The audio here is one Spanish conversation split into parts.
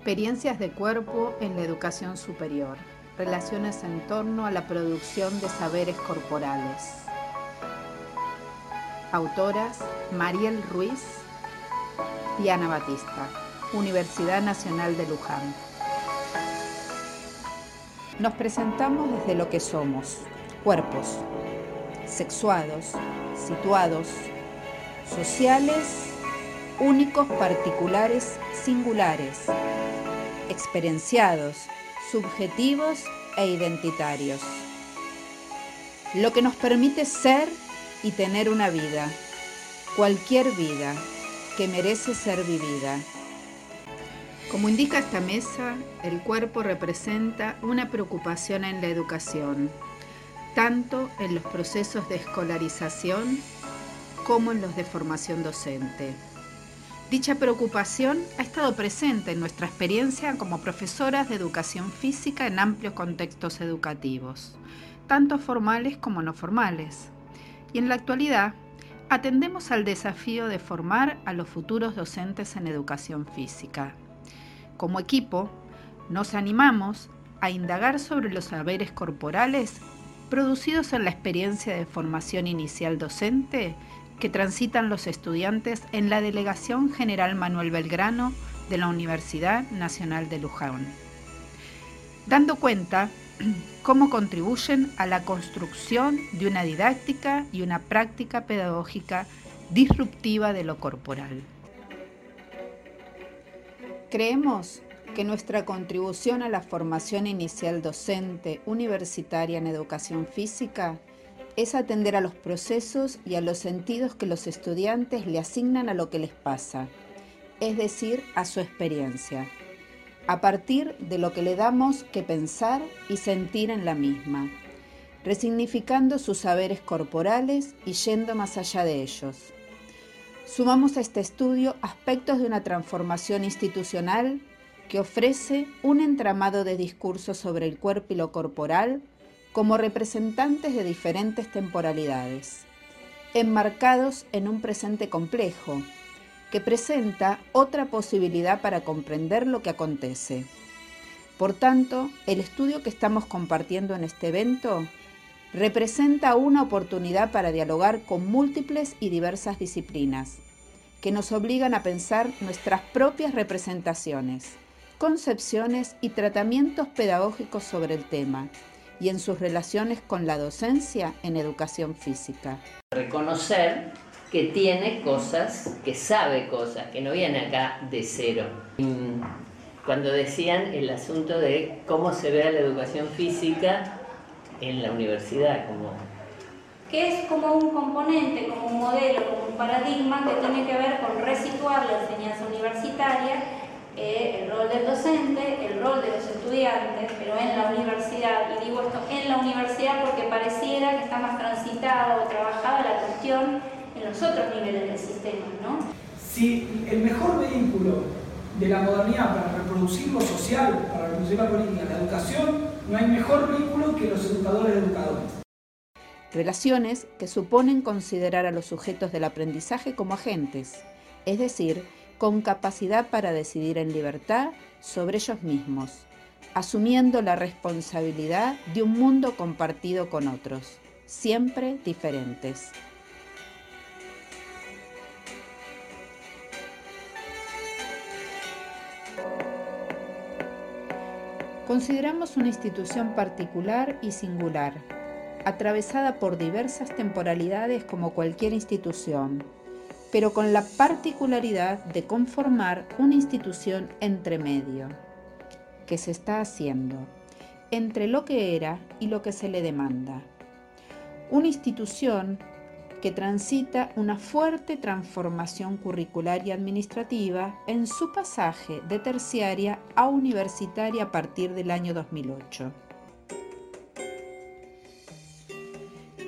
Experiencias de cuerpo en la educación superior. Relaciones en torno a la producción de saberes corporales. Autoras Mariel Ruiz, Diana Batista, Universidad Nacional de Luján. Nos presentamos desde lo que somos, cuerpos, sexuados, situados, sociales, únicos, particulares, singulares, experienciados, subjetivos e identitarios. Lo que nos permite ser y tener una vida, cualquier vida que merece ser vivida. Como indica esta mesa, el cuerpo representa una preocupación en la educación, tanto en los procesos de escolarización como en los de formación docente. Dicha preocupación ha estado presente en nuestra experiencia como profesoras de educación física en amplios contextos educativos, tanto formales como no formales. Y en la actualidad, atendemos al desafío de formar a los futuros docentes en educación física. Como equipo, nos animamos a indagar sobre los saberes corporales producidos en la experiencia de formación inicial docente que transitan los estudiantes en la Delegación General Manuel Belgrano de la Universidad Nacional de Luján, dando cuenta cómo contribuyen a la construcción de una didáctica y una práctica pedagógica disruptiva de lo corporal. Creemos que nuestra contribución a la formación inicial docente universitaria en educación física es atender a los procesos y a los sentidos que los estudiantes le asignan a lo que les pasa, es decir, a su experiencia, a partir de lo que le damos que pensar y sentir en la misma, resignificando sus saberes corporales y yendo más allá de ellos. Sumamos a este estudio aspectos de una transformación institucional que ofrece un entramado de discursos sobre el cuerpo y lo corporal como representantes de diferentes temporalidades, enmarcados en un presente complejo, que presenta otra posibilidad para comprender lo que acontece. Por tanto, el estudio que estamos compartiendo en este evento representa una oportunidad para dialogar con múltiples y diversas disciplinas, que nos obligan a pensar nuestras propias representaciones, concepciones y tratamientos pedagógicos sobre el tema, y en sus relaciones con la docencia en educación física. Reconocer que tiene cosas, que sabe cosas, que no viene acá de cero. Cuando decían el asunto de cómo se ve la educación física en la universidad, como que es como un componente, como un modelo, como un paradigma que tiene que ver con resituar la enseñanza universitaria eh, el rol del docente, el rol de los estudiantes, pero en la universidad, y digo esto en la universidad porque pareciera que está más transitada o trabajada la cuestión en los otros niveles del sistema, ¿no? Si el mejor vehículo de la modernidad para reproducir lo social, para reproducir la política, la educación, no hay mejor vehículo que los educadores educadores. Relaciones que suponen considerar a los sujetos del aprendizaje como agentes, es decir, con capacidad para decidir en libertad sobre ellos mismos, asumiendo la responsabilidad de un mundo compartido con otros, siempre diferentes. Consideramos una institución particular y singular, atravesada por diversas temporalidades como cualquier institución, pero con la particularidad de conformar una institución entre medio, que se está haciendo entre lo que era y lo que se le demanda. Una institución que transita una fuerte transformación curricular y administrativa en su pasaje de terciaria a universitaria a partir del año 2008.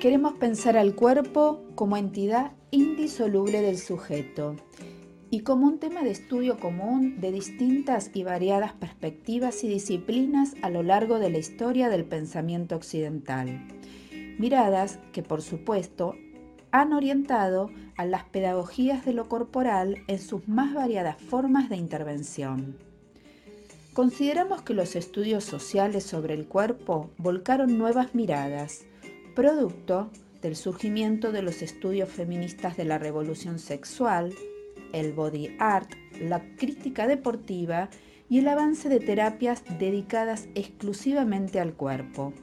Queremos pensar al cuerpo como entidad indisoluble del sujeto y como un tema de estudio común de distintas y variadas perspectivas y disciplinas a lo largo de la historia del pensamiento occidental. Miradas que, por supuesto, han orientado a las pedagogías de lo corporal en sus más variadas formas de intervención. consideramos que los estudios sociales sobre el cuerpo volcaron nuevas miradas, producto del surgimiento de los estudios feministas de la revolución sexual, el body art, la crítica deportiva y el avance de terapias dedicadas exclusivamente al cuerpo.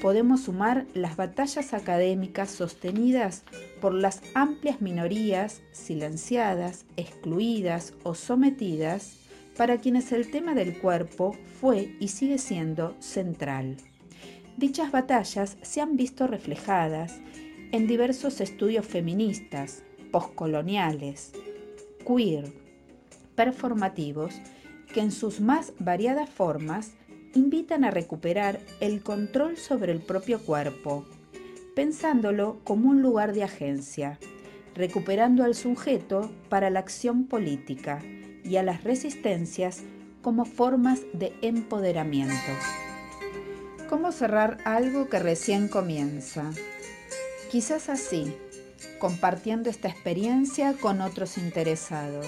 Podemos sumar las batallas académicas sostenidas por las amplias minorías silenciadas, excluidas o sometidas para quienes el tema del cuerpo fue y sigue siendo central. Dichas batallas se han visto reflejadas en diversos estudios feministas, postcoloniales, queer, performativos, que en sus más variadas formas invitan a recuperar el control sobre el propio cuerpo, pensándolo como un lugar de agencia, recuperando al sujeto para la acción política y a las resistencias como formas de empoderamiento. ¿Cómo cerrar algo que recién comienza? Quizás así, compartiendo esta experiencia con otros interesados,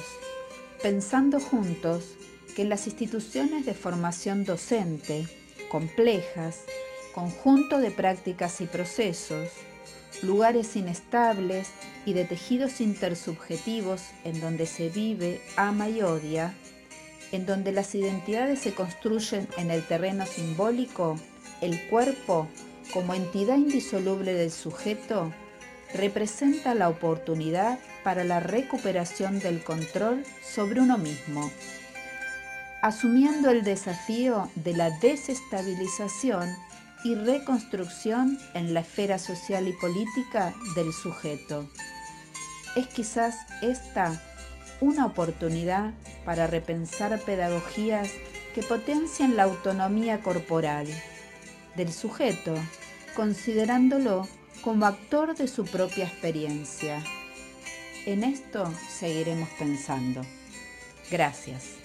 pensando juntos que las instituciones de formación docente, complejas, conjunto de prácticas y procesos, lugares inestables y de tejidos intersubjetivos en donde se vive, ama y odia, en donde las identidades se construyen en el terreno simbólico, el cuerpo, como entidad indisoluble del sujeto, representa la oportunidad para la recuperación del control sobre uno mismo, asumiendo el desafío de la desestabilización y reconstrucción en la esfera social y política del sujeto. Es quizás esta una oportunidad para repensar pedagogías que potencian la autonomía corporal del sujeto, considerándolo como actor de su propia experiencia. En esto seguiremos pensando. Gracias.